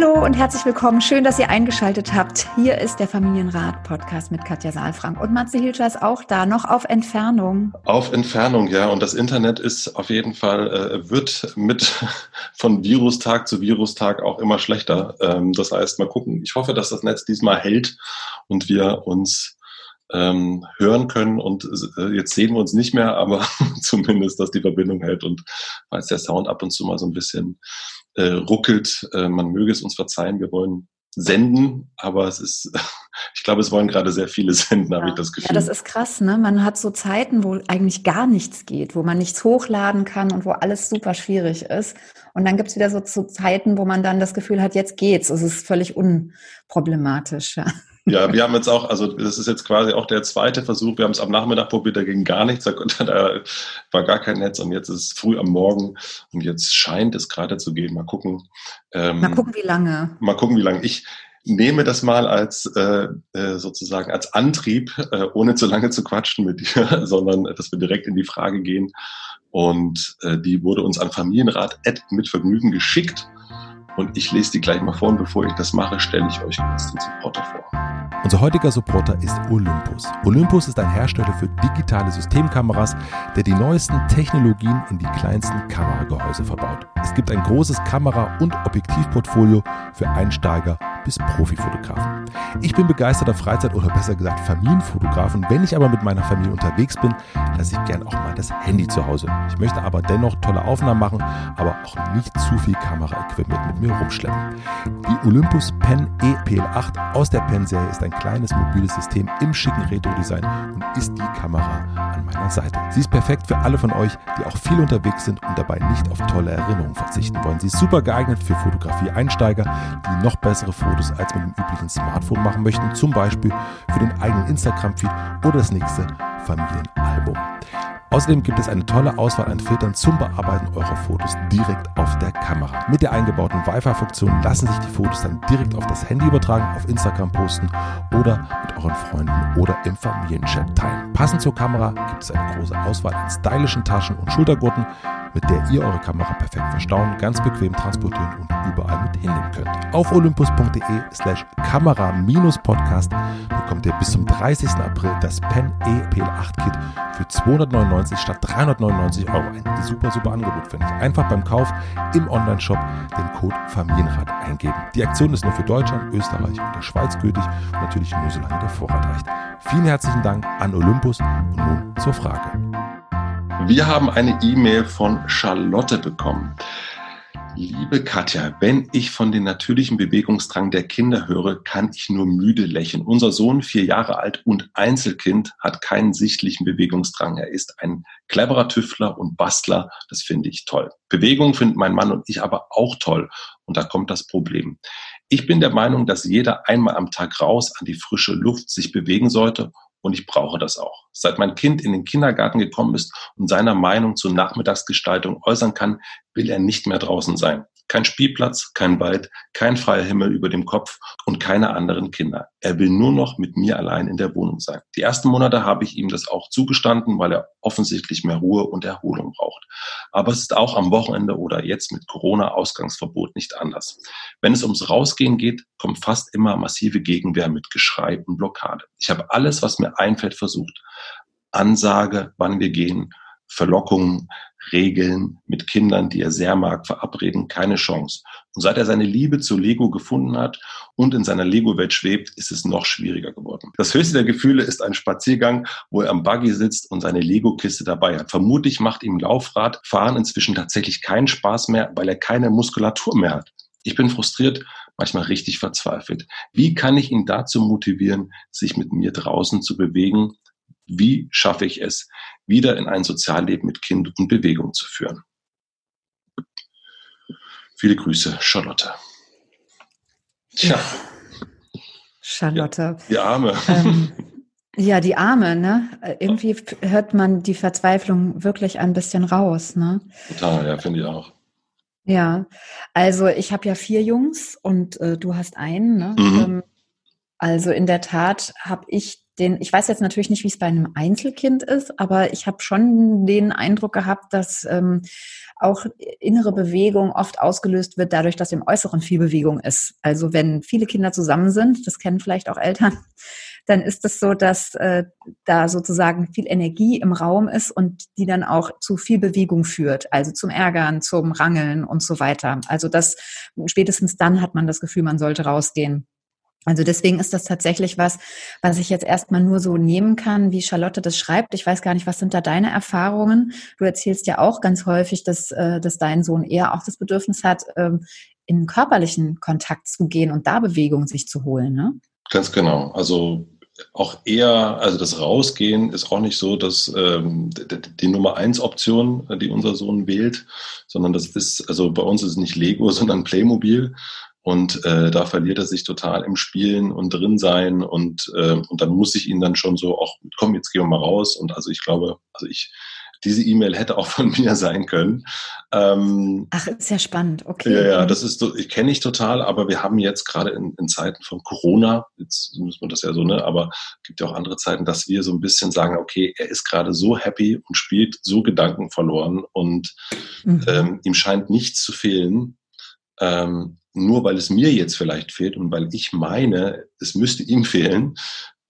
Hallo und herzlich willkommen. Schön, dass ihr eingeschaltet habt. Hier ist der Familienrat-Podcast mit Katja Saalfrank. Und Matze Hilscher ist auch da, noch auf Entfernung. Auf Entfernung, ja. Und das Internet ist auf jeden Fall, äh, wird mit von Virustag zu Virustag auch immer schlechter. Ähm, das heißt, mal gucken. Ich hoffe, dass das Netz diesmal hält und wir uns ähm, hören können. Und äh, jetzt sehen wir uns nicht mehr, aber zumindest, dass die Verbindung hält. Und falls der Sound ab und zu mal so ein bisschen äh, ruckelt. Äh, man möge es uns verzeihen, wir wollen senden, aber es ist, ich glaube, es wollen gerade sehr viele senden, ja. habe ich das Gefühl. Ja, das ist krass, ne? Man hat so Zeiten, wo eigentlich gar nichts geht, wo man nichts hochladen kann und wo alles super schwierig ist. Und dann gibt es wieder so, so Zeiten, wo man dann das Gefühl hat, jetzt geht's. Es ist völlig unproblematisch. Ja. Ja, wir haben jetzt auch, also das ist jetzt quasi auch der zweite Versuch. Wir haben es am Nachmittag probiert, da ging gar nichts, da, da war gar kein Netz und jetzt ist es früh am Morgen und jetzt scheint es gerade zu gehen. Mal gucken. Ähm, mal gucken, wie lange. Mal gucken, wie lange. Ich nehme das mal als äh, äh sozusagen als Antrieb, äh, ohne zu lange zu quatschen mit dir, sondern dass wir direkt in die Frage gehen. Und äh, die wurde uns an Familienrat mit Vergnügen geschickt. Und ich lese die gleich mal vor und bevor ich das mache, stelle ich euch kurz den Supporter vor. Unser heutiger Supporter ist Olympus. Olympus ist ein Hersteller für digitale Systemkameras, der die neuesten Technologien in die kleinsten Kameragehäuse verbaut. Es gibt ein großes Kamera- und Objektivportfolio für Einsteiger bis Profifotografen. Ich bin begeisterter Freizeit- oder besser gesagt Familienfotograf und wenn ich aber mit meiner Familie unterwegs bin, lasse ich gern auch mal das Handy zu Hause. Ich möchte aber dennoch tolle Aufnahmen machen, aber auch nicht zu viel Kameraequipment mit mir rumschleppen. Die Olympus Pen EPL8 aus der Pen-Serie ist ein kleines mobiles System im schicken Retro-Design und ist die Kamera an meiner Seite. Sie ist perfekt für alle von euch, die auch viel unterwegs sind und dabei nicht auf tolle Erinnerungen verzichten wollen. Sie ist super geeignet für Fotografie-Einsteiger, die noch bessere Fotos als mit dem üblichen Smartphone machen möchten, zum Beispiel für den eigenen Instagram-Feed oder das nächste Familienalbum. Außerdem gibt es eine tolle Auswahl an Filtern zum Bearbeiten eurer Fotos direkt auf der Kamera. Mit der eingebauten Wi-Fi-Funktion lassen sich die Fotos dann direkt auf das Handy übertragen, auf Instagram posten oder mit euren Freunden oder im Familienchat teilen. Passend zur Kamera gibt es eine große Auswahl an stylischen Taschen und Schultergurten, mit der ihr eure Kamera perfekt verstauen, ganz bequem transportieren und überall mit hinnehmen könnt. Auf olympus.de slash kamera-podcast bekommt ihr bis zum 30. April das Pen EPL8 Kit für 299 statt 399 Euro. Ein super, super Angebot, finde ich. Einfach beim Kauf im Onlineshop den Code Familienrat eingeben. Die Aktion ist nur für Deutschland, Österreich und der Schweiz gültig und natürlich nur solange der Vorrat reicht. Vielen herzlichen Dank an Olympus und nun zur Frage. Wir haben eine E-Mail von Charlotte bekommen. Liebe Katja, wenn ich von den natürlichen Bewegungsdrang der Kinder höre, kann ich nur müde lächeln. Unser Sohn, vier Jahre alt und Einzelkind, hat keinen sichtlichen Bewegungsdrang. Er ist ein cleverer Tüftler und Bastler. Das finde ich toll. Bewegung finden mein Mann und ich aber auch toll. Und da kommt das Problem. Ich bin der Meinung, dass jeder einmal am Tag raus an die frische Luft sich bewegen sollte und ich brauche das auch. Seit mein Kind in den Kindergarten gekommen ist und seiner Meinung zur Nachmittagsgestaltung äußern kann, will er nicht mehr draußen sein. Kein Spielplatz, kein Wald, kein freier Himmel über dem Kopf und keine anderen Kinder. Er will nur noch mit mir allein in der Wohnung sein. Die ersten Monate habe ich ihm das auch zugestanden, weil er offensichtlich mehr Ruhe und Erholung braucht. Aber es ist auch am Wochenende oder jetzt mit Corona-Ausgangsverbot nicht anders. Wenn es ums Rausgehen geht, kommt fast immer massive Gegenwehr mit Geschrei und Blockade. Ich habe alles, was mir einfällt, versucht. Ansage, wann wir gehen, Verlockungen, Regeln mit Kindern, die er sehr mag, verabreden, keine Chance. Und seit er seine Liebe zu Lego gefunden hat und in seiner Lego-Welt schwebt, ist es noch schwieriger geworden. Das höchste der Gefühle ist ein Spaziergang, wo er am Buggy sitzt und seine Lego-Kiste dabei hat. Vermutlich macht ihm Laufradfahren inzwischen tatsächlich keinen Spaß mehr, weil er keine Muskulatur mehr hat. Ich bin frustriert, manchmal richtig verzweifelt. Wie kann ich ihn dazu motivieren, sich mit mir draußen zu bewegen? Wie schaffe ich es, wieder in ein Sozialleben mit Kind und Bewegung zu führen? Viele Grüße, Charlotte. Tja. Charlotte. Ja, die Arme. Ähm, ja, die Arme, ne? Irgendwie hört man die Verzweiflung wirklich ein bisschen raus, ne? Total, ja, finde ich auch. Ja, also ich habe ja vier Jungs und äh, du hast einen. Ne? Mhm. Ähm, also in der Tat habe ich den, ich weiß jetzt natürlich nicht, wie es bei einem Einzelkind ist, aber ich habe schon den Eindruck gehabt, dass ähm, auch innere Bewegung oft ausgelöst wird dadurch, dass im Äußeren viel Bewegung ist. Also wenn viele Kinder zusammen sind, das kennen vielleicht auch Eltern, dann ist es so, dass äh, da sozusagen viel Energie im Raum ist und die dann auch zu viel Bewegung führt, also zum Ärgern, zum Rangeln und so weiter. Also das spätestens dann hat man das Gefühl, man sollte rausgehen. Also deswegen ist das tatsächlich was, was ich jetzt erstmal nur so nehmen kann, wie Charlotte das schreibt. Ich weiß gar nicht, was sind da deine Erfahrungen? Du erzählst ja auch ganz häufig, dass, äh, dass dein Sohn eher auch das Bedürfnis hat, ähm, in körperlichen Kontakt zu gehen und da Bewegung sich zu holen. Ne? Ganz genau. Also auch eher, also das Rausgehen ist auch nicht so, dass ähm, die Nummer eins Option, die unser Sohn wählt, sondern das ist, also bei uns ist es nicht Lego, sondern Playmobil. Und äh, da verliert er sich total im Spielen und drin sein und, äh, und dann muss ich ihn dann schon so auch, komm, jetzt gehen wir mal raus. Und also ich glaube, also ich, diese E-Mail hätte auch von mir sein können. Ähm, Ach, ist ja spannend, okay. Ja, ja, das ist, ich kenne ich total, aber wir haben jetzt gerade in, in Zeiten von Corona, jetzt muss man das ja so, ne, aber gibt ja auch andere Zeiten, dass wir so ein bisschen sagen, okay, er ist gerade so happy und spielt so Gedanken verloren und mhm. ähm, ihm scheint nichts zu fehlen. Ähm, nur weil es mir jetzt vielleicht fehlt und weil ich meine, es müsste ihm fehlen,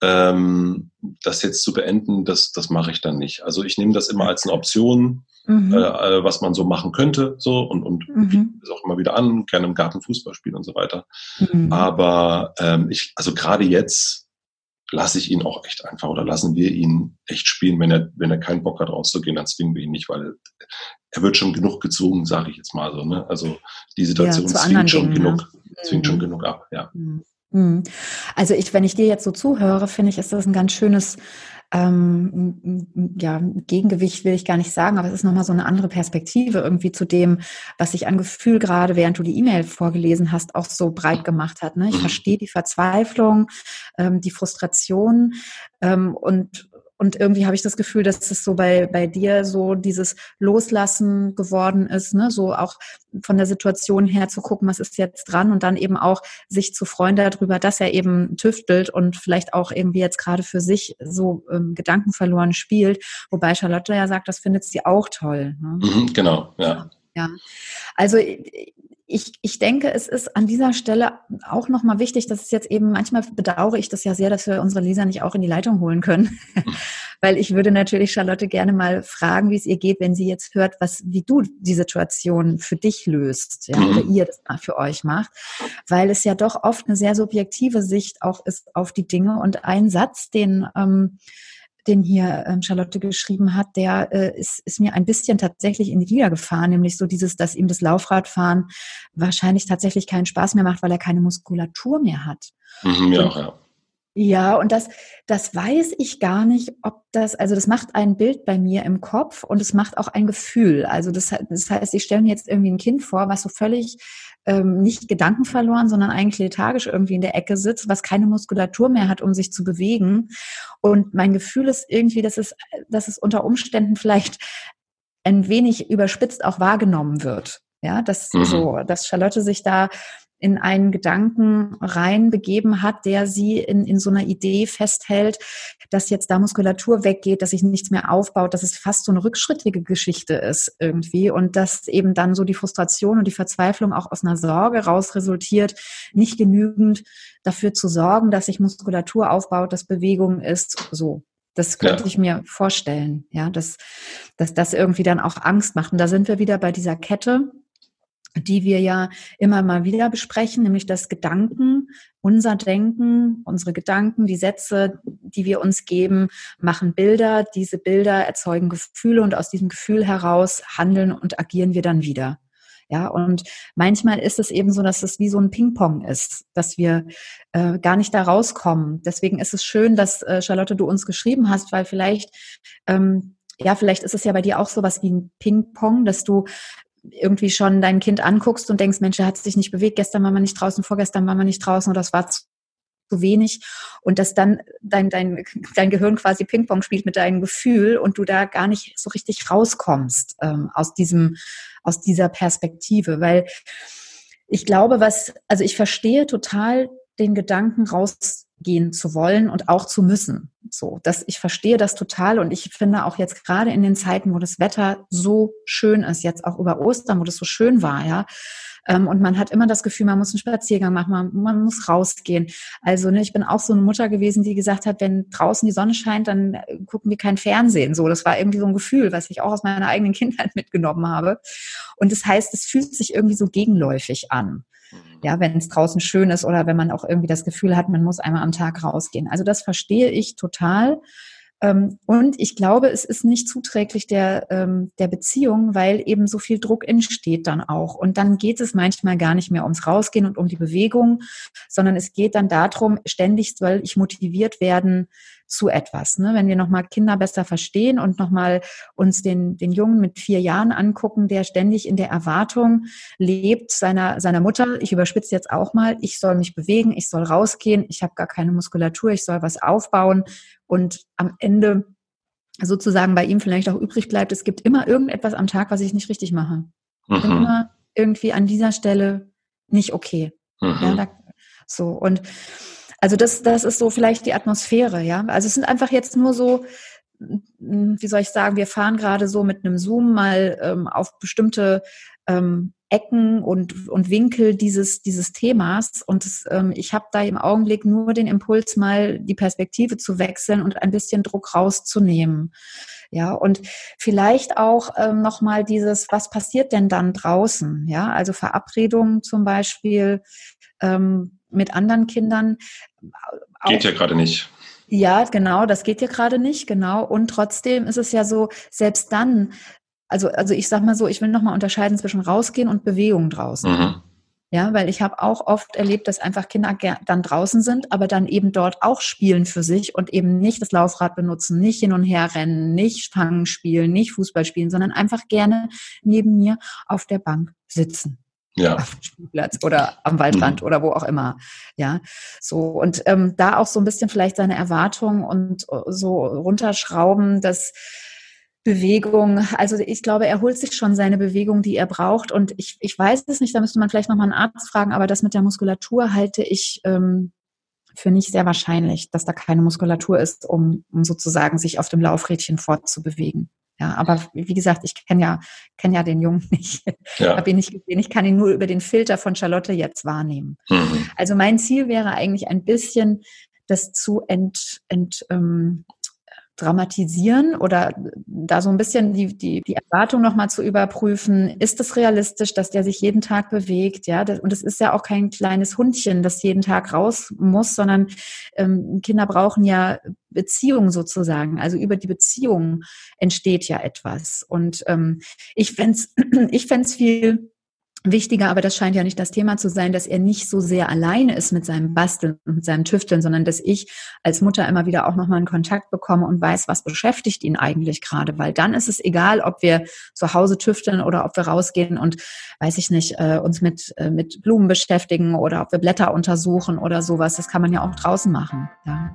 ähm, das jetzt zu beenden, das, das mache ich dann nicht. Also ich nehme das immer als eine Option, mhm. äh, was man so machen könnte, so und, und mhm. es auch immer wieder an, gerne im Garten Fußball spielen und so weiter. Mhm. Aber ähm, ich, also gerade jetzt lasse ich ihn auch echt einfach oder lassen wir ihn echt spielen. Wenn er, wenn er keinen Bock hat, rauszugehen, dann zwingen wir ihn nicht, weil er wird schon genug gezwungen, sage ich jetzt mal so. Ne? Also die Situation ja, zwingt schon Dingen, genug, ne? zwingt schon mhm. genug ab, ja. Mhm. Mhm. Also ich, wenn ich dir jetzt so zuhöre, finde ich, ist das ein ganz schönes ähm, ja, Gegengewicht will ich gar nicht sagen, aber es ist nochmal so eine andere Perspektive irgendwie zu dem, was sich an Gefühl gerade, während du die E-Mail vorgelesen hast, auch so breit gemacht hat. Ne? Ich mhm. verstehe die Verzweiflung, ähm, die Frustration ähm, und und irgendwie habe ich das Gefühl, dass es so bei, bei dir so dieses Loslassen geworden ist, ne? so auch von der Situation her zu gucken, was ist jetzt dran und dann eben auch sich zu freuen darüber, dass er eben tüftelt und vielleicht auch irgendwie jetzt gerade für sich so ähm, Gedanken verloren spielt. Wobei Charlotte ja sagt, das findet sie auch toll. Ne? Mhm, genau, ja. Ja, also ich, ich denke, es ist an dieser Stelle auch nochmal wichtig, dass es jetzt eben, manchmal bedauere ich das ja sehr, dass wir unsere Leser nicht auch in die Leitung holen können. Weil ich würde natürlich Charlotte gerne mal fragen, wie es ihr geht, wenn sie jetzt hört, was, wie du die Situation für dich löst, ja, oder mhm. ihr das für euch macht. Weil es ja doch oft eine sehr subjektive Sicht auch ist auf die Dinge. Und ein Satz, den, ähm, den hier ähm, Charlotte geschrieben hat, der äh, ist, ist mir ein bisschen tatsächlich in die Liga gefahren, nämlich so dieses, dass ihm das Laufradfahren wahrscheinlich tatsächlich keinen Spaß mehr macht, weil er keine Muskulatur mehr hat. Mhm, ja, ja. Ja, und das, das weiß ich gar nicht, ob das, also das macht ein Bild bei mir im Kopf und es macht auch ein Gefühl. Also das, das heißt, ich stelle mir jetzt irgendwie ein Kind vor, was so völlig ähm, nicht Gedanken verloren, sondern eigentlich lethargisch irgendwie in der Ecke sitzt, was keine Muskulatur mehr hat, um sich zu bewegen. Und mein Gefühl ist irgendwie, dass es, dass es unter Umständen vielleicht ein wenig überspitzt auch wahrgenommen wird. Ja, dass mhm. so, dass Charlotte sich da in einen Gedanken reinbegeben hat, der sie in, in so einer Idee festhält, dass jetzt da Muskulatur weggeht, dass sich nichts mehr aufbaut, dass es fast so eine rückschrittige Geschichte ist irgendwie und dass eben dann so die Frustration und die Verzweiflung auch aus einer Sorge raus resultiert, nicht genügend dafür zu sorgen, dass sich Muskulatur aufbaut, dass Bewegung ist, so. Das könnte ja. ich mir vorstellen, ja, dass, dass das irgendwie dann auch Angst macht. Und da sind wir wieder bei dieser Kette, die wir ja immer mal wieder besprechen, nämlich das Gedanken, unser Denken, unsere Gedanken, die Sätze, die wir uns geben, machen Bilder. Diese Bilder erzeugen Gefühle und aus diesem Gefühl heraus handeln und agieren wir dann wieder. Ja, und manchmal ist es eben so, dass es wie so ein Ping-Pong ist, dass wir äh, gar nicht da rauskommen. Deswegen ist es schön, dass äh, Charlotte du uns geschrieben hast, weil vielleicht ähm, ja, vielleicht ist es ja bei dir auch so was wie ein Ping-Pong, dass du irgendwie schon dein Kind anguckst und denkst, Mensch, er hat sich nicht bewegt, gestern war man nicht draußen, vorgestern war man nicht draußen oder das war zu wenig. Und dass dann dein, dein, dein Gehirn quasi Ping-Pong spielt mit deinem Gefühl und du da gar nicht so richtig rauskommst ähm, aus diesem, aus dieser Perspektive, weil ich glaube, was, also ich verstehe total den Gedanken rausgehen zu wollen und auch zu müssen. So, dass ich verstehe das total und ich finde auch jetzt gerade in den Zeiten, wo das Wetter so schön ist, jetzt auch über Ostern, wo das so schön war, ja, ähm, und man hat immer das Gefühl, man muss einen Spaziergang machen, man, man muss rausgehen. Also ne, ich bin auch so eine Mutter gewesen, die gesagt hat, wenn draußen die Sonne scheint, dann äh, gucken wir kein Fernsehen. So, das war irgendwie so ein Gefühl, was ich auch aus meiner eigenen Kindheit mitgenommen habe. Und das heißt, es fühlt sich irgendwie so gegenläufig an. Mhm. Ja, wenn es draußen schön ist oder wenn man auch irgendwie das Gefühl hat, man muss einmal am Tag rausgehen. Also das verstehe ich total. Ähm, und ich glaube, es ist nicht zuträglich der, ähm, der Beziehung, weil eben so viel Druck entsteht dann auch. Und dann geht es manchmal gar nicht mehr ums Rausgehen und um die Bewegung, sondern es geht dann darum, ständig soll ich motiviert werden, zu etwas. Ne? Wenn wir nochmal Kinder besser verstehen und nochmal uns den, den Jungen mit vier Jahren angucken, der ständig in der Erwartung lebt seiner, seiner Mutter, ich überspitze jetzt auch mal, ich soll mich bewegen, ich soll rausgehen, ich habe gar keine Muskulatur, ich soll was aufbauen und am Ende sozusagen bei ihm vielleicht auch übrig bleibt, es gibt immer irgendetwas am Tag, was ich nicht richtig mache. Ich bin mhm. immer irgendwie an dieser Stelle nicht okay. Mhm. Ja, da, so und also das, das ist so vielleicht die Atmosphäre, ja. Also es sind einfach jetzt nur so, wie soll ich sagen, wir fahren gerade so mit einem Zoom mal ähm, auf bestimmte ähm, Ecken und, und Winkel dieses, dieses Themas. Und das, ähm, ich habe da im Augenblick nur den Impuls, mal die Perspektive zu wechseln und ein bisschen Druck rauszunehmen. Ja, und vielleicht auch ähm, nochmal dieses, was passiert denn dann draußen? Ja, also Verabredungen zum Beispiel. Ähm, mit anderen Kindern. Geht ja gerade nicht. Ja, genau, das geht ja gerade nicht, genau. Und trotzdem ist es ja so, selbst dann, also, also ich sag mal so, ich will nochmal unterscheiden zwischen rausgehen und Bewegung draußen. Mhm. Ja, weil ich habe auch oft erlebt, dass einfach Kinder dann draußen sind, aber dann eben dort auch spielen für sich und eben nicht das Laufrad benutzen, nicht hin und her rennen, nicht Fangen spielen, nicht Fußball spielen, sondern einfach gerne neben mir auf der Bank sitzen ja. auf dem Spielplatz oder am Waldrand mhm. oder wo auch immer. Ja, so und ähm, da auch so ein bisschen vielleicht seine Erwartungen und äh, so runterschrauben, dass Bewegung, also ich glaube, er holt sich schon seine Bewegung, die er braucht. Und ich, ich weiß es nicht, da müsste man vielleicht nochmal einen Arzt fragen, aber das mit der Muskulatur halte ich ähm, für nicht sehr wahrscheinlich, dass da keine Muskulatur ist, um, um sozusagen sich auf dem Laufrädchen fortzubewegen. Ja, aber wie gesagt, ich kenne ja, kenne ja den Jungen nicht. Ja. Habe ihn nicht gesehen. Ich kann ihn nur über den Filter von Charlotte jetzt wahrnehmen. Mhm. Also mein Ziel wäre eigentlich ein bisschen, das zu ent, ent, ähm, dramatisieren oder da so ein bisschen die, die, die Erwartung nochmal zu überprüfen, ist es realistisch, dass der sich jeden Tag bewegt, ja, und es ist ja auch kein kleines Hundchen, das jeden Tag raus muss, sondern ähm, Kinder brauchen ja Beziehung sozusagen, also über die Beziehung entsteht ja etwas. Und ähm, ich fände ich fänd's viel wichtiger, aber das scheint ja nicht das Thema zu sein, dass er nicht so sehr alleine ist mit seinem Basteln und mit seinem Tüfteln, sondern dass ich als Mutter immer wieder auch nochmal einen Kontakt bekomme und weiß, was beschäftigt ihn eigentlich gerade, weil dann ist es egal, ob wir zu Hause tüfteln oder ob wir rausgehen und, weiß ich nicht, äh, uns mit, äh, mit Blumen beschäftigen oder ob wir Blätter untersuchen oder sowas. Das kann man ja auch draußen machen. Ja.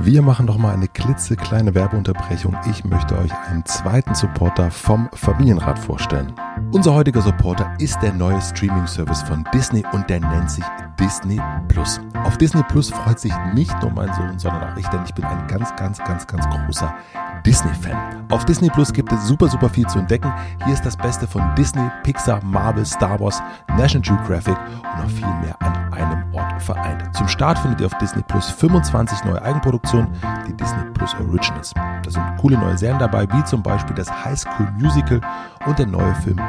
Wir machen noch mal eine klitzekleine Werbeunterbrechung. Ich möchte euch einen zweiten Supporter vom Familienrat vorstellen. Unser heutiger Supporter ist der neue Streaming-Service von Disney und der nennt sich Disney Plus. Auf Disney Plus freut sich nicht nur mein Sohn, sondern auch ich, denn ich bin ein ganz, ganz, ganz, ganz großer Disney-Fan. Auf Disney Plus gibt es super, super viel zu entdecken. Hier ist das Beste von Disney, Pixar, Marvel, Star Wars, National Geographic und noch viel mehr an einem Ort vereint. Zum Start findet ihr auf Disney Plus 25 neue Eigenproduktionen, die Disney Plus Originals. Da sind coole neue Serien dabei, wie zum Beispiel das High School Musical und der neue Film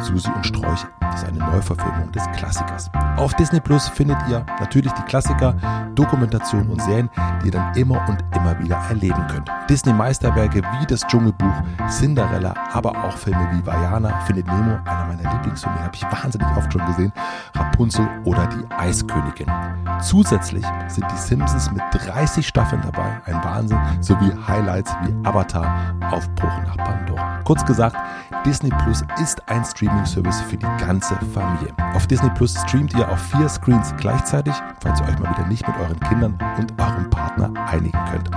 Susi und Sträuch. Das ist eine Neuverfilmung des Klassikers. Auf Disney Plus findet ihr natürlich die Klassiker, Dokumentationen und Serien, die ihr dann immer und immer wieder erleben könnt. Disney Meisterwerke wie das Dschungelbuch, Cinderella, aber auch Filme wie Vajana, Findet Nemo, einer meiner Lieblingsfilme, habe ich wahnsinnig oft schon gesehen, Rapunzel oder die Eiskönigin. Zusätzlich sind die Simpsons mit 30 Staffeln dabei, ein Wahnsinn, sowie Highlights wie Avatar, Aufbruch nach Pandora. Kurz gesagt, Disney Plus ist ein Streaming-Service für die ganze Familie. Auf Disney Plus streamt ihr auf vier Screens gleichzeitig, falls ihr euch mal wieder nicht mit euren Kindern und eurem Partner einigen könnt.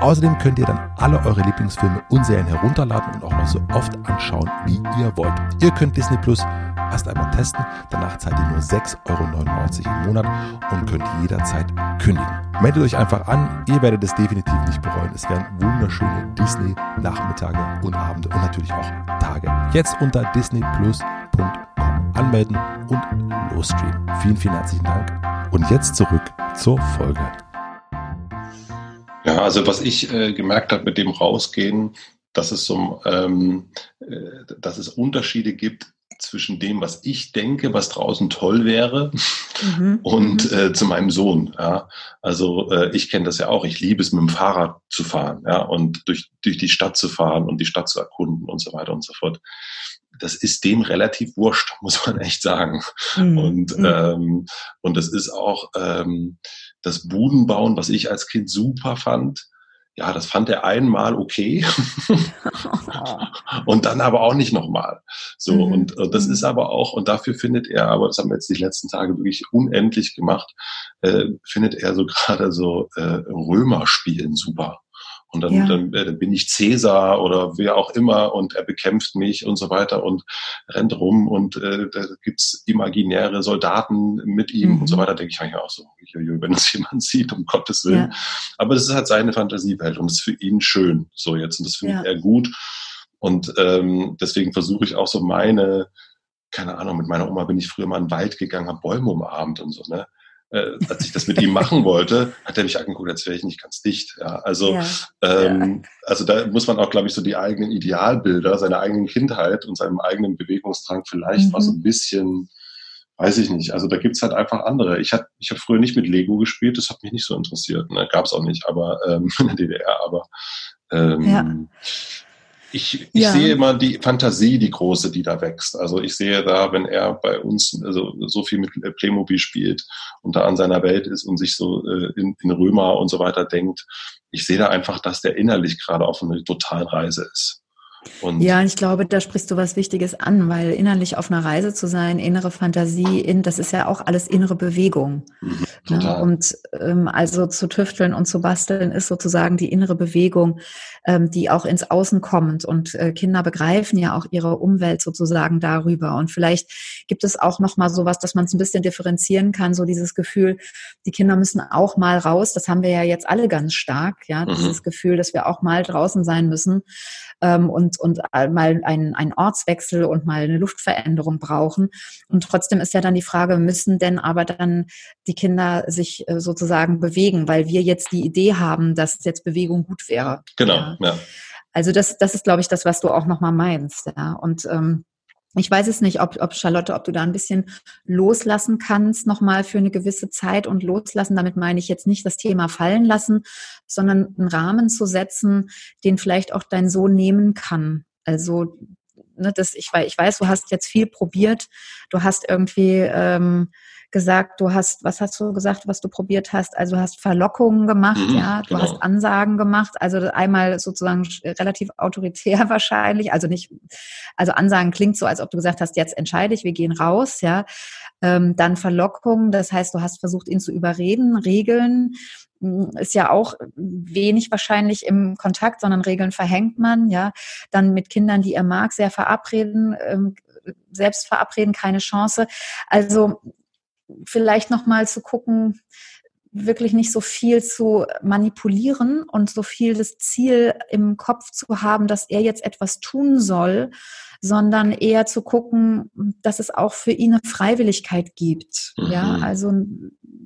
Außerdem könnt ihr dann alle eure Lieblingsfilme und Serien herunterladen und auch noch so oft anschauen, wie ihr wollt. Ihr könnt Disney Plus erst einmal testen, danach zahlt ihr nur 6,99 Euro im Monat und könnt jederzeit kündigen. Meldet euch einfach an, ihr werdet es definitiv nicht bereuen. Es werden wunderschöne Disney-Nachmittage und Abende und natürlich auch Tage. Jetzt unter disneyplus.com anmelden und losstreamen. Vielen, vielen herzlichen Dank. Und jetzt zurück zur Folge. Ja, also was ich äh, gemerkt habe mit dem Rausgehen, dass es so, ähm, äh, dass es Unterschiede gibt zwischen dem, was ich denke, was draußen toll wäre, mhm. und mhm. äh, zu meinem Sohn. Ja. Also äh, ich kenne das ja auch. Ich liebe es, mit dem Fahrrad zu fahren, ja, und durch durch die Stadt zu fahren und die Stadt zu erkunden und so weiter und so fort. Das ist dem relativ wurscht, muss man echt sagen. Mhm. Und mhm. ähm, und das ist auch ähm, das Budenbauen, was ich als Kind super fand ja, das fand er einmal okay und dann aber auch nicht nochmal. So mhm. und, und, das ist mhm. aber auch und dafür findet er, aber das haben wir jetzt die letzten Tage wirklich unendlich gemacht, äh, findet er so gerade so äh, Römerspielen super. Und dann, ja. dann, äh, dann bin ich Cäsar oder wer auch immer und er bekämpft mich und so weiter und rennt rum und äh, da gibt's imaginäre Soldaten mit ihm mhm. und so mhm. weiter, denke ich manchmal auch so, wenn es jemand sieht, um Gottes Willen. Ja. Aber das ist halt seine Fantasiewelt und das ist für ihn schön so jetzt und das findet ja. er gut. Und ähm, deswegen versuche ich auch so meine, keine Ahnung, mit meiner Oma bin ich früher mal in den Wald gegangen, habe Bäume umarmt und so, ne? Äh, als ich das mit ihm machen wollte, hat er mich angeguckt, als wäre ich nicht ganz dicht. Ja, also, ja. Ähm, also da muss man auch, glaube ich, so die eigenen Idealbilder, seiner eigenen Kindheit und seinem eigenen Bewegungsdrang vielleicht mhm. mal so ein bisschen, weiß ich nicht. Also da gibt's halt einfach andere. Ich habe ich hab früher nicht mit Lego gespielt, das hat mich nicht so interessiert. Ne? Gab es auch nicht, aber ähm, in der DDR, aber ähm, ja. Ich, ich ja. sehe immer die Fantasie, die große, die da wächst. Also ich sehe da, wenn er bei uns also so viel mit Playmobil spielt und da an seiner Welt ist und sich so äh, in, in Römer und so weiter denkt, ich sehe da einfach, dass der innerlich gerade auf einer totalen Reise ist. Und ja, ich glaube, da sprichst du was Wichtiges an, weil innerlich auf einer Reise zu sein, innere Fantasie, in, das ist ja auch alles innere Bewegung. Mhm, ne? Und ähm, also zu tüfteln und zu basteln ist sozusagen die innere Bewegung, ähm, die auch ins Außen kommt. Und äh, Kinder begreifen ja auch ihre Umwelt sozusagen darüber. Und vielleicht gibt es auch noch mal sowas, dass man es ein bisschen differenzieren kann, so dieses Gefühl, die Kinder müssen auch mal raus. Das haben wir ja jetzt alle ganz stark, ja, mhm. dieses Gefühl, dass wir auch mal draußen sein müssen ähm, und, und mal einen, einen Ortswechsel und mal eine Luftveränderung brauchen. Und trotzdem ist ja dann die Frage, müssen denn aber dann die Kinder sich äh, sozusagen bewegen, weil wir jetzt die Idee haben, dass jetzt Bewegung gut wäre. Genau, ja. ja. Also das, das ist, glaube ich, das, was du auch nochmal meinst. Ja. Und ähm, ich weiß es nicht, ob, ob Charlotte, ob du da ein bisschen loslassen kannst, nochmal für eine gewisse Zeit und loslassen. Damit meine ich jetzt nicht das Thema fallen lassen, sondern einen Rahmen zu setzen, den vielleicht auch dein Sohn nehmen kann. Also, ne, das, ich, weiß, ich weiß, du hast jetzt viel probiert. Du hast irgendwie ähm, gesagt, du hast, was hast du gesagt, was du probiert hast? Also hast Verlockungen gemacht, mhm, ja, du genau. hast Ansagen gemacht, also einmal sozusagen relativ autoritär wahrscheinlich, also nicht, also Ansagen klingt so, als ob du gesagt hast, jetzt entscheide ich, wir gehen raus, ja. Ähm, dann Verlockungen, das heißt, du hast versucht, ihn zu überreden, Regeln, hm, ist ja auch wenig wahrscheinlich im Kontakt, sondern Regeln verhängt man, ja. Dann mit Kindern, die er mag, sehr verabreden, ähm, selbst verabreden, keine Chance. Also vielleicht nochmal zu gucken, wirklich nicht so viel zu manipulieren und so viel das Ziel im Kopf zu haben, dass er jetzt etwas tun soll, sondern eher zu gucken, dass es auch für ihn eine Freiwilligkeit gibt. Mhm. Ja, also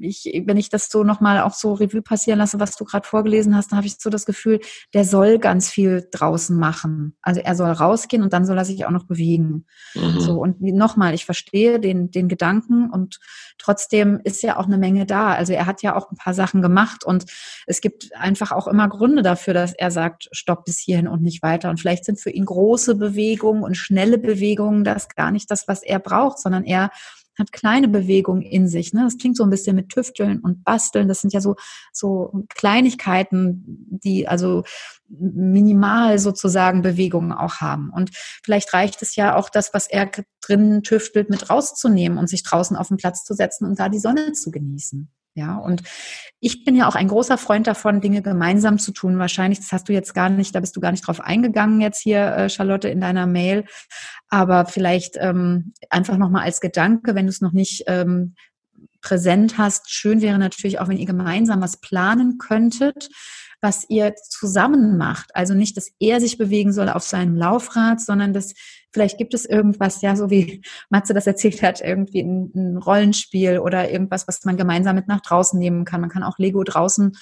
ich, wenn ich das so nochmal auch so Revue passieren lasse, was du gerade vorgelesen hast, dann habe ich so das Gefühl, der soll ganz viel draußen machen. Also er soll rausgehen und dann soll er sich auch noch bewegen. Mhm. So, und nochmal, ich verstehe den, den Gedanken und trotzdem ist ja auch eine Menge da. Also er hat ja auch ein paar Sachen gemacht und es gibt einfach auch immer Gründe dafür, dass er sagt, stopp bis hierhin und nicht weiter. Und vielleicht sind für ihn große Bewegungen und schnelle Bewegungen das gar nicht das, was er braucht, sondern er hat kleine Bewegungen in sich. Ne? Das klingt so ein bisschen mit Tüfteln und Basteln. Das sind ja so, so Kleinigkeiten, die also minimal sozusagen Bewegungen auch haben. Und vielleicht reicht es ja auch das, was er drinnen tüftelt, mit rauszunehmen und sich draußen auf den Platz zu setzen und da die Sonne zu genießen. Ja, und ich bin ja auch ein großer Freund davon, Dinge gemeinsam zu tun. Wahrscheinlich, das hast du jetzt gar nicht, da bist du gar nicht drauf eingegangen jetzt hier, äh, Charlotte, in deiner Mail. Aber vielleicht ähm, einfach nochmal als Gedanke, wenn du es noch nicht ähm, präsent hast. Schön wäre natürlich auch, wenn ihr gemeinsam was planen könntet was ihr zusammen macht. Also nicht, dass er sich bewegen soll auf seinem Laufrad, sondern dass vielleicht gibt es irgendwas, ja, so wie Matze das erzählt hat, irgendwie ein, ein Rollenspiel oder irgendwas, was man gemeinsam mit nach draußen nehmen kann. Man kann auch Lego draußen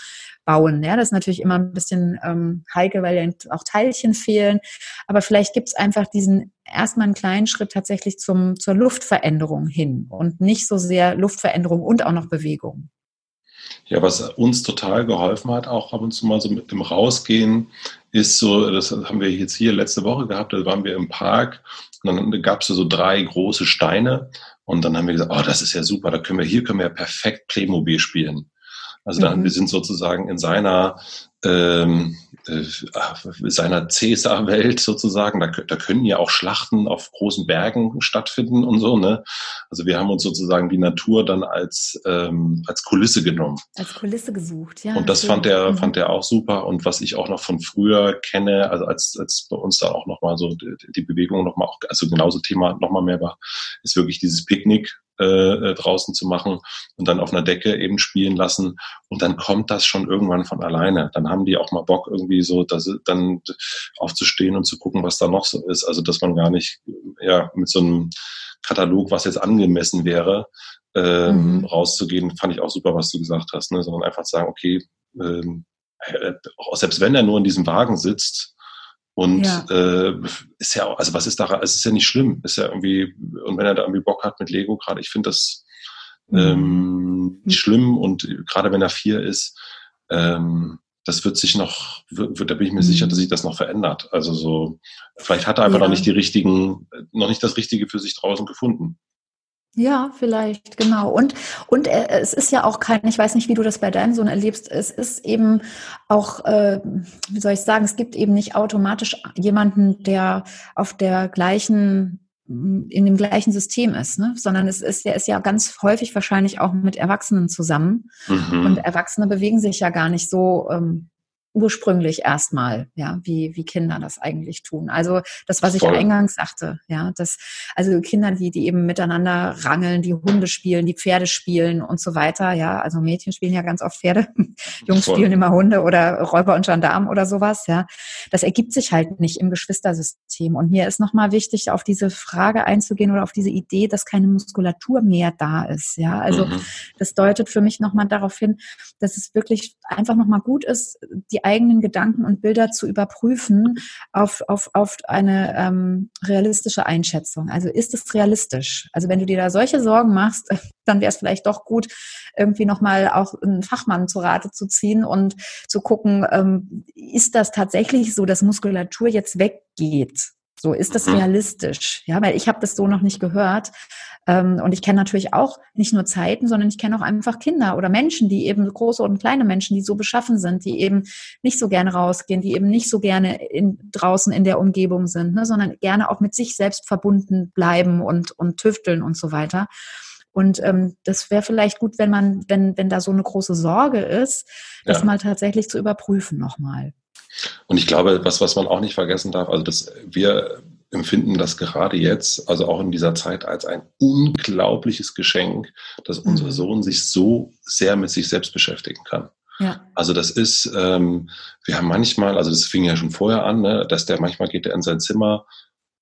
bauen. Ja, das ist natürlich immer ein bisschen ähm, heikel, weil ja auch Teilchen fehlen. Aber vielleicht gibt es einfach diesen erstmal einen kleinen Schritt tatsächlich zum, zur Luftveränderung hin und nicht so sehr Luftveränderung und auch noch Bewegung. Ja, was uns total geholfen hat, auch ab und zu mal so mit dem Rausgehen, ist so, das haben wir jetzt hier letzte Woche gehabt, da waren wir im Park und dann gab es so drei große Steine und dann haben wir gesagt, oh, das ist ja super, da können wir, hier können wir ja perfekt Playmobil spielen. Also dann, mhm. wir sind sozusagen in seiner ähm, äh, seiner Cäsar-Welt sozusagen. Da, da können ja auch Schlachten auf großen Bergen stattfinden und so. Ne? Also wir haben uns sozusagen die Natur dann als ähm, als Kulisse genommen. Als Kulisse gesucht, ja. Und das fand er mhm. fand er auch super. Und was ich auch noch von früher kenne, also als als bei uns da auch noch mal so die, die Bewegung noch mal auch also genauso Thema noch mal mehr war, ist wirklich dieses Picknick äh, äh, draußen zu machen und dann auf einer Decke eben spielen lassen. Und dann kommt das schon irgendwann von alleine. Dann haben die auch mal Bock, irgendwie so dass, dann aufzustehen und zu gucken, was da noch so ist. Also dass man gar nicht ja mit so einem Katalog, was jetzt angemessen wäre, ähm, mhm. rauszugehen, fand ich auch super, was du gesagt hast, ne? sondern einfach sagen, okay, ähm, äh, selbst wenn er nur in diesem Wagen sitzt, und ja. äh, ist ja auch, also was ist da, es ist ja nicht schlimm, ist ja irgendwie, und wenn er da irgendwie Bock hat mit Lego gerade, ich finde das mhm. ähm, nicht schlimm und gerade wenn er vier ist, ähm, das wird sich noch, wird, da bin ich mir mhm. sicher, dass sich das noch verändert. Also so, vielleicht hat er einfach ja. noch nicht die richtigen, noch nicht das Richtige für sich draußen gefunden. Ja, vielleicht, genau. Und, und äh, es ist ja auch kein, ich weiß nicht, wie du das bei deinem Sohn erlebst, es ist eben auch, äh, wie soll ich sagen, es gibt eben nicht automatisch jemanden, der auf der gleichen in dem gleichen System ist, ne? sondern es ist, er ist ja ganz häufig wahrscheinlich auch mit Erwachsenen zusammen. Mhm. Und Erwachsene bewegen sich ja gar nicht so ähm, ursprünglich erstmal, ja, wie, wie Kinder das eigentlich tun. Also das, was ich eingangs sagte, ja, das, also Kinder, die, die eben miteinander rangeln, die Hunde spielen, die Pferde spielen und so weiter, ja, also Mädchen spielen ja ganz oft Pferde, Jungs Voll. spielen immer Hunde oder Räuber und Gendarm oder sowas, ja. Das ergibt sich halt nicht im Geschwistersystem. Und mir ist nochmal wichtig, auf diese Frage einzugehen oder auf diese Idee, dass keine Muskulatur mehr da ist, ja. Also mhm. das deutet für mich nochmal darauf hin, dass es wirklich einfach nochmal gut ist, die eigenen Gedanken und Bilder zu überprüfen auf, auf, auf eine ähm, realistische Einschätzung. Also ist es realistisch? Also wenn du dir da solche Sorgen machst, dann wäre es vielleicht doch gut, irgendwie nochmal auch einen Fachmann zu Rate zu ziehen und zu gucken, ähm, ist das tatsächlich so, dass Muskulatur jetzt weggeht? So, ist das mhm. realistisch? Ja, weil ich habe das so noch nicht gehört. Ähm, und ich kenne natürlich auch nicht nur Zeiten, sondern ich kenne auch einfach Kinder oder Menschen, die eben große und kleine Menschen, die so beschaffen sind, die eben nicht so gerne rausgehen, die eben nicht so gerne in, draußen in der Umgebung sind, ne, sondern gerne auch mit sich selbst verbunden bleiben und, und tüfteln und so weiter. Und ähm, das wäre vielleicht gut, wenn man, wenn, wenn da so eine große Sorge ist, das ja. mal tatsächlich zu überprüfen nochmal. Und ich glaube, was, was man auch nicht vergessen darf, also dass wir empfinden das gerade jetzt, also auch in dieser Zeit, als ein unglaubliches Geschenk, dass mhm. unser Sohn sich so sehr mit sich selbst beschäftigen kann. Ja. Also das ist, ähm, wir haben manchmal, also das fing ja schon vorher an, ne, dass der manchmal geht er in sein Zimmer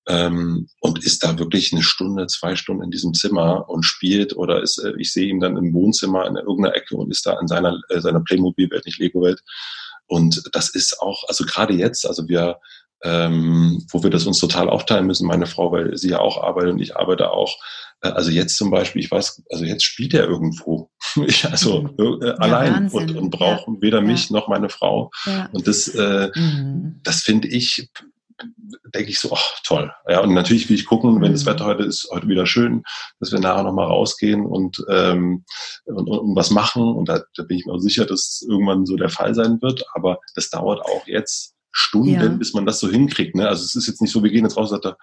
ähm, und ist da wirklich eine Stunde, zwei Stunden in diesem Zimmer und spielt oder ist, äh, ich sehe ihn dann im Wohnzimmer in irgendeiner Ecke und ist da in seiner, äh, seiner Playmobil-Welt, nicht Lego-Welt. Und das ist auch, also gerade jetzt, also wir, ähm, wo wir das uns total aufteilen müssen, meine Frau, weil sie ja auch arbeitet und ich arbeite auch. Äh, also jetzt zum Beispiel, ich weiß, also jetzt spielt er irgendwo, ich, also mhm. äh, ja, allein und, und braucht ja. weder mich noch meine Frau. Ja. Und das, äh, mhm. das finde ich denke ich so, ach toll. Ja, und natürlich will ich gucken, wenn das mhm. Wetter heute ist, heute wieder schön, dass wir nachher nochmal rausgehen und, ähm, und, und, was machen. Und da, da bin ich mir auch sicher, dass es irgendwann so der Fall sein wird. Aber das dauert auch jetzt Stunden, ja. bis man das so hinkriegt. Ne? Also es ist jetzt nicht so, wir gehen jetzt raus und sagt,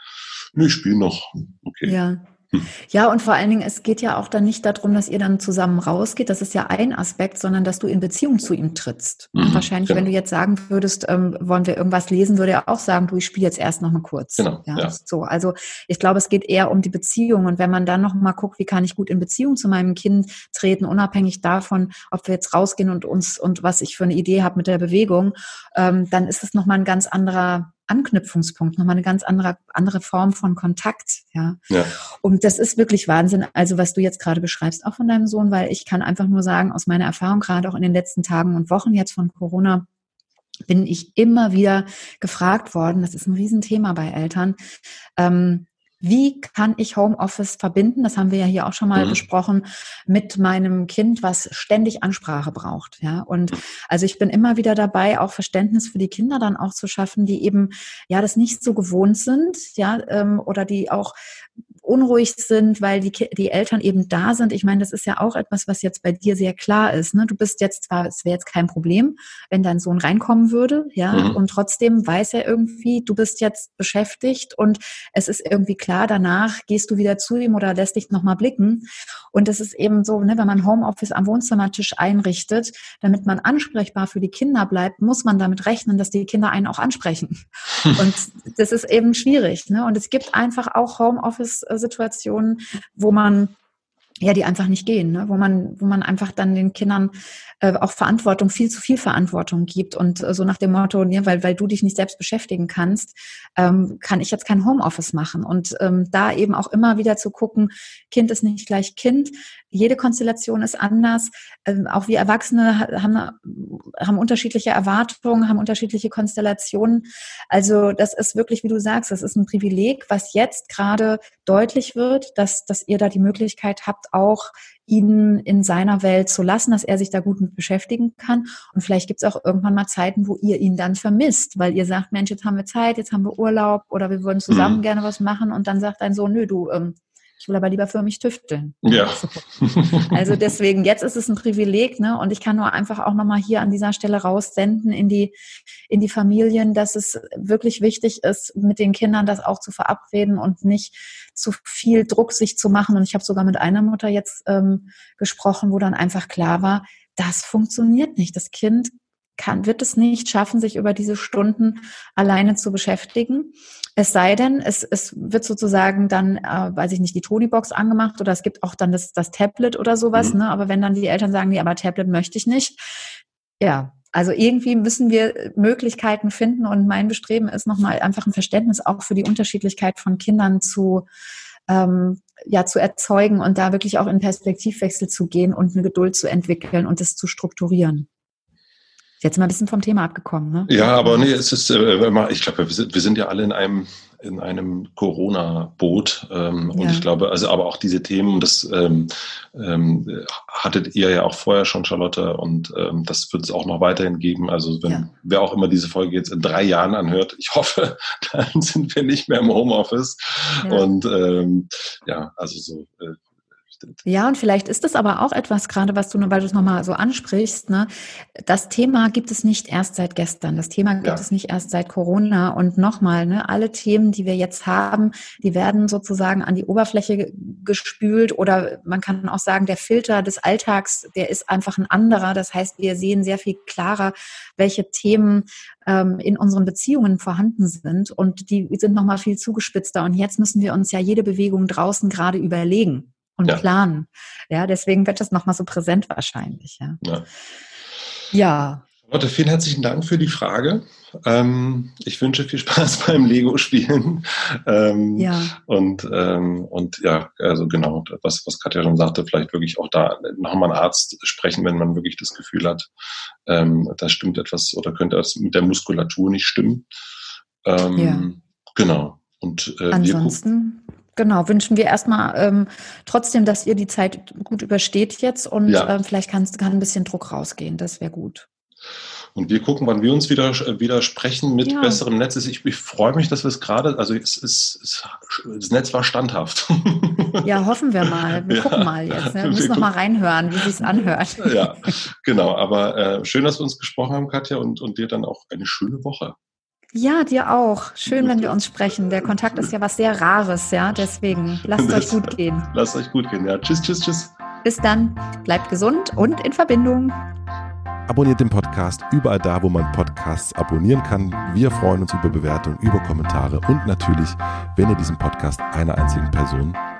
nö, ich spiele noch. Okay. Ja. Ja, und vor allen Dingen, es geht ja auch dann nicht darum, dass ihr dann zusammen rausgeht. Das ist ja ein Aspekt, sondern dass du in Beziehung zu ihm trittst. Mhm, wahrscheinlich, genau. wenn du jetzt sagen würdest, ähm, wollen wir irgendwas lesen, würde er auch sagen, du, ich spiele jetzt erst noch mal kurz. Genau. Ja, ja, So, also ich glaube, es geht eher um die Beziehung. Und wenn man dann noch mal guckt, wie kann ich gut in Beziehung zu meinem Kind treten, unabhängig davon, ob wir jetzt rausgehen und uns und was ich für eine Idee habe mit der Bewegung, ähm, dann ist es noch mal ein ganz anderer Anknüpfungspunkt, nochmal eine ganz andere, andere Form von Kontakt. Ja? ja. Und das ist wirklich Wahnsinn, also was du jetzt gerade beschreibst, auch von deinem Sohn, weil ich kann einfach nur sagen, aus meiner Erfahrung, gerade auch in den letzten Tagen und Wochen jetzt von Corona, bin ich immer wieder gefragt worden, das ist ein Riesenthema bei Eltern, ähm, wie kann ich Homeoffice verbinden? Das haben wir ja hier auch schon mal mhm. besprochen mit meinem Kind, was ständig Ansprache braucht. Ja, und also ich bin immer wieder dabei, auch Verständnis für die Kinder dann auch zu schaffen, die eben ja das nicht so gewohnt sind, ja, ähm, oder die auch unruhig sind, weil die, die Eltern eben da sind. Ich meine, das ist ja auch etwas, was jetzt bei dir sehr klar ist. Ne? Du bist jetzt zwar, es wäre jetzt kein Problem, wenn dein Sohn reinkommen würde, ja, mhm. und trotzdem weiß er irgendwie, du bist jetzt beschäftigt und es ist irgendwie klar, danach gehst du wieder zu ihm oder lässt dich nochmal blicken. Und es ist eben so, ne, wenn man Homeoffice am Wohnzimmertisch einrichtet, damit man ansprechbar für die Kinder bleibt, muss man damit rechnen, dass die Kinder einen auch ansprechen. Und das ist eben schwierig. Ne? Und es gibt einfach auch Homeoffice Situationen, wo man ja, die einfach nicht gehen, ne? wo man, wo man einfach dann den Kindern äh, auch Verantwortung, viel zu viel Verantwortung gibt und äh, so nach dem Motto, ja, weil, weil du dich nicht selbst beschäftigen kannst, ähm, kann ich jetzt kein Homeoffice machen und ähm, da eben auch immer wieder zu gucken, Kind ist nicht gleich Kind, jede Konstellation ist anders. Ähm, auch wir Erwachsene haben, haben unterschiedliche Erwartungen, haben unterschiedliche Konstellationen. Also das ist wirklich, wie du sagst, das ist ein Privileg, was jetzt gerade deutlich wird, dass, dass ihr da die Möglichkeit habt, auch ihn in seiner Welt zu lassen, dass er sich da gut mit beschäftigen kann. Und vielleicht gibt es auch irgendwann mal Zeiten, wo ihr ihn dann vermisst, weil ihr sagt, Mensch, jetzt haben wir Zeit, jetzt haben wir Urlaub oder wir würden zusammen mhm. gerne was machen. Und dann sagt dein Sohn, nö, du, ähm, ich will aber lieber für mich tüfteln. Ja. Also deswegen, jetzt ist es ein Privileg, ne? Und ich kann nur einfach auch nochmal hier an dieser Stelle raussenden in die, in die Familien, dass es wirklich wichtig ist, mit den Kindern das auch zu verabreden und nicht zu viel Druck sich zu machen. Und ich habe sogar mit einer Mutter jetzt ähm, gesprochen, wo dann einfach klar war, das funktioniert nicht. Das Kind kann, wird es nicht schaffen, sich über diese Stunden alleine zu beschäftigen. Es sei denn, es, es wird sozusagen dann, äh, weiß ich nicht, die Tonybox angemacht oder es gibt auch dann das, das Tablet oder sowas. Mhm. Ne? Aber wenn dann die Eltern sagen, nee, aber Tablet möchte ich nicht, ja, also irgendwie müssen wir Möglichkeiten finden und mein Bestreben ist nochmal einfach ein Verständnis auch für die Unterschiedlichkeit von Kindern zu, ähm, ja, zu erzeugen und da wirklich auch in Perspektivwechsel zu gehen und eine Geduld zu entwickeln und das zu strukturieren. Jetzt mal ein bisschen vom Thema abgekommen, ne? Ja, aber nee, es ist, äh, ich glaube, wir sind, wir sind ja alle in einem in einem Corona-Boot. Ähm, ja. Und ich glaube, also aber auch diese Themen, das ähm, ähm, hattet ihr ja auch vorher schon, Charlotte, und ähm, das wird es auch noch weiterhin geben. Also wenn ja. wer auch immer diese Folge jetzt in drei Jahren anhört, ich hoffe, dann sind wir nicht mehr im Homeoffice. Ja. Und ähm, ja, also so. Äh, berichtet. Ja, und vielleicht ist es aber auch etwas, gerade was du, weil du es nochmal so ansprichst, ne? das Thema gibt es nicht erst seit gestern, das Thema gibt ja. es nicht erst seit Corona und nochmal, ne, alle Themen, die wir jetzt haben, die werden sozusagen an die Oberfläche gespült oder man kann auch sagen, der Filter des Alltags, der ist einfach ein anderer. Das heißt, wir sehen sehr viel klarer, welche Themen ähm, in unseren Beziehungen vorhanden sind und die sind nochmal viel zugespitzter. Und jetzt müssen wir uns ja jede Bewegung draußen gerade überlegen und ja. planen. Ja, deswegen wird das nochmal so präsent wahrscheinlich. Ja. ja. ja. Lotte, vielen herzlichen Dank für die Frage. Ähm, ich wünsche viel Spaß beim Lego-Spielen. Ähm, ja. Und, ähm, und ja, also genau, was, was Katja schon sagte, vielleicht wirklich auch da nochmal einen Arzt sprechen, wenn man wirklich das Gefühl hat, ähm, da stimmt etwas oder könnte das mit der Muskulatur nicht stimmen. Ähm, ja. Genau. Und äh, Ansonsten genau, wünschen wir erstmal ähm, trotzdem, dass ihr die Zeit gut übersteht jetzt und ja. ähm, vielleicht kann, kann ein bisschen Druck rausgehen. Das wäre gut. Und wir gucken, wann wir uns wieder, wieder sprechen mit ja. besserem Netz. Ich, ich freue mich, dass wir es gerade, also es, es, es, das Netz war standhaft. Ja, hoffen wir mal. Wir ja. gucken mal jetzt. Ne? Wir müssen noch mal reinhören, wie sich anhört. Ja, genau. Aber äh, schön, dass wir uns gesprochen haben, Katja, und, und dir dann auch eine schöne Woche. Ja, dir auch. Schön, wenn wir uns sprechen. Der Kontakt ist ja was sehr Rares, ja. Deswegen lasst euch gut gehen. Lasst euch gut gehen, ja. Tschüss, tschüss, tschüss. Bis dann. Bleibt gesund und in Verbindung. Abonniert den Podcast überall da, wo man Podcasts abonnieren kann. Wir freuen uns über Bewertungen, über Kommentare und natürlich, wenn ihr diesen Podcast einer einzigen Person